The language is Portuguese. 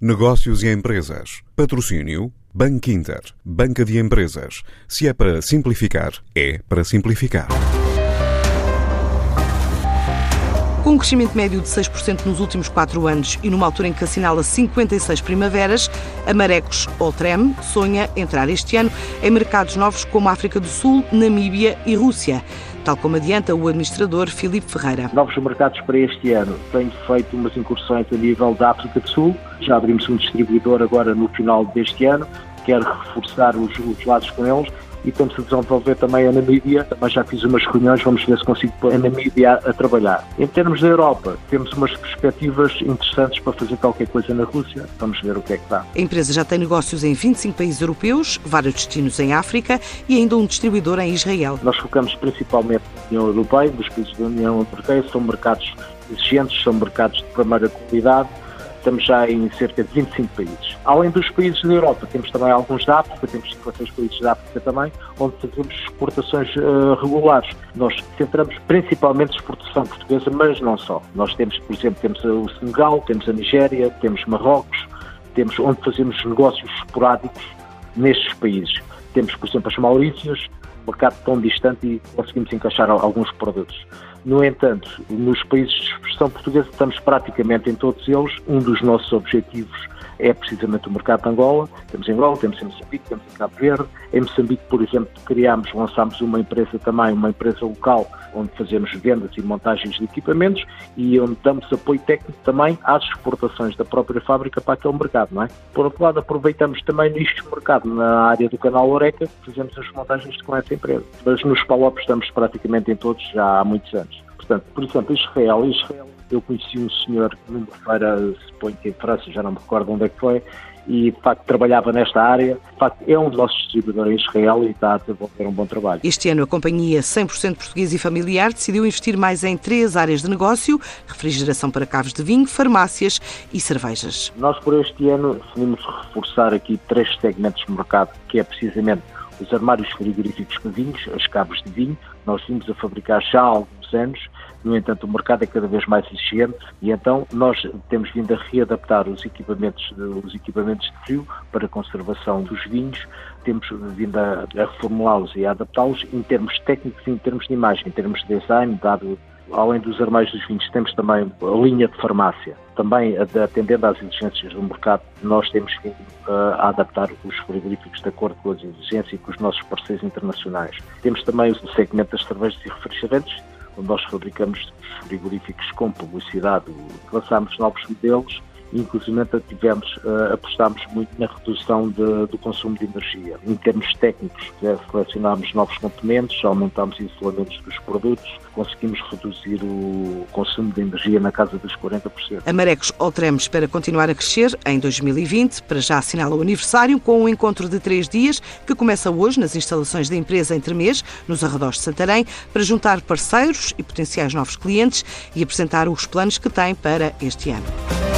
Negócios e empresas. Patrocínio Banco Inter. Banca de empresas. Se é para simplificar, é para simplificar. Com um crescimento médio de 6% nos últimos 4 anos e numa altura em que assinala 56 primaveras, a Marecos Oltrem sonha entrar este ano em mercados novos como a África do Sul, Namíbia e Rússia tal como adianta o administrador Filipe Ferreira. Novos mercados para este ano. Tenho feito umas incursões a nível da África do Sul. Já abrimos um distribuidor agora no final deste ano. Quero reforçar os, os lados com eles e estamos a desenvolver também a Namíbia. Também já fiz umas reuniões, vamos ver se consigo pôr a Namíbia a, trabalhar. Em termos da Europa, temos umas perspectivas interessantes para fazer qualquer coisa na Rússia. Vamos ver o que é que dá. A empresa já tem negócios em 25 países europeus, vários destinos em África e ainda um distribuidor em Israel. Nós focamos principalmente na União Europeia, dos países da União Europeia, são mercados exigentes, são mercados de primeira qualidade estamos já em cerca de 25 países. Além dos países da Europa, temos também alguns da África, temos 56 países da África também, onde fazemos exportações uh, regulares. Nós centramos principalmente exportação portuguesa, mas não só. Nós temos, por exemplo, temos o Senegal, temos a Nigéria, temos Marrocos, temos onde fazemos negócios esporádicos nestes países. Temos, por exemplo, as Maurícias, um mercado tão distante e conseguimos encaixar alguns produtos. No entanto, nos países de expressão portuguesa estamos praticamente em todos eles. Um dos nossos objetivos é precisamente o mercado de Angola. Temos em Angola, temos em Moçambique, temos em Cabo Verde. Em Moçambique, por exemplo, criámos, lançámos uma empresa também, uma empresa local, onde fazemos vendas e montagens de equipamentos e onde damos apoio técnico também às exportações da própria fábrica para aquele mercado, não é? Por outro lado, aproveitamos também neste mercado, na área do canal Oreca, fazemos as montagens com essa empresa. Mas nos Palopes estamos praticamente em todos já há muitos anos. Portanto, por exemplo, Israel, Israel eu conheci um senhor numa feira, suponho que em França, já não me recordo onde é que foi, e de facto trabalhava nesta área. De facto, é um dos nossos distribuidores em Israel e está a desenvolver um bom trabalho. Este ano, a companhia 100% português e familiar decidiu investir mais em três áreas de negócio: refrigeração para cavos de vinho, farmácias e cervejas. Nós, por este ano, decidimos reforçar aqui três segmentos de mercado, que é precisamente os armários frigoríficos com vinhos, as cabos de vinho. Nós vimos a fabricar já há alguns anos no entanto, o mercado é cada vez mais exigente e então nós temos vindo a readaptar os equipamentos, os equipamentos de frio para a conservação dos vinhos, temos vindo a, a reformulá-los e a adaptá-los em termos técnicos e em termos de imagem, em termos de design, dado além dos armários dos vinhos, temos também a linha de farmácia. Também atendendo às exigências do mercado, nós temos vindo a adaptar os frigoríficos de acordo com as exigências e com os nossos parceiros internacionais. Temos também o segmento das cervejas e refrigerantes, onde nós fabricamos frigoríficos com publicidade, lançámos novos modelos inclusive tivemos, uh, apostámos muito na redução de, do consumo de energia. Em termos técnicos, selecionámos novos componentes, aumentámos isolamentos dos produtos, conseguimos reduzir o consumo de energia na casa dos 40%. A Marecos Oltrem espera continuar a crescer em 2020, para já assinala o aniversário com um encontro de três dias que começa hoje nas instalações da empresa em nos arredores de Santarém, para juntar parceiros e potenciais novos clientes e apresentar os planos que tem para este ano.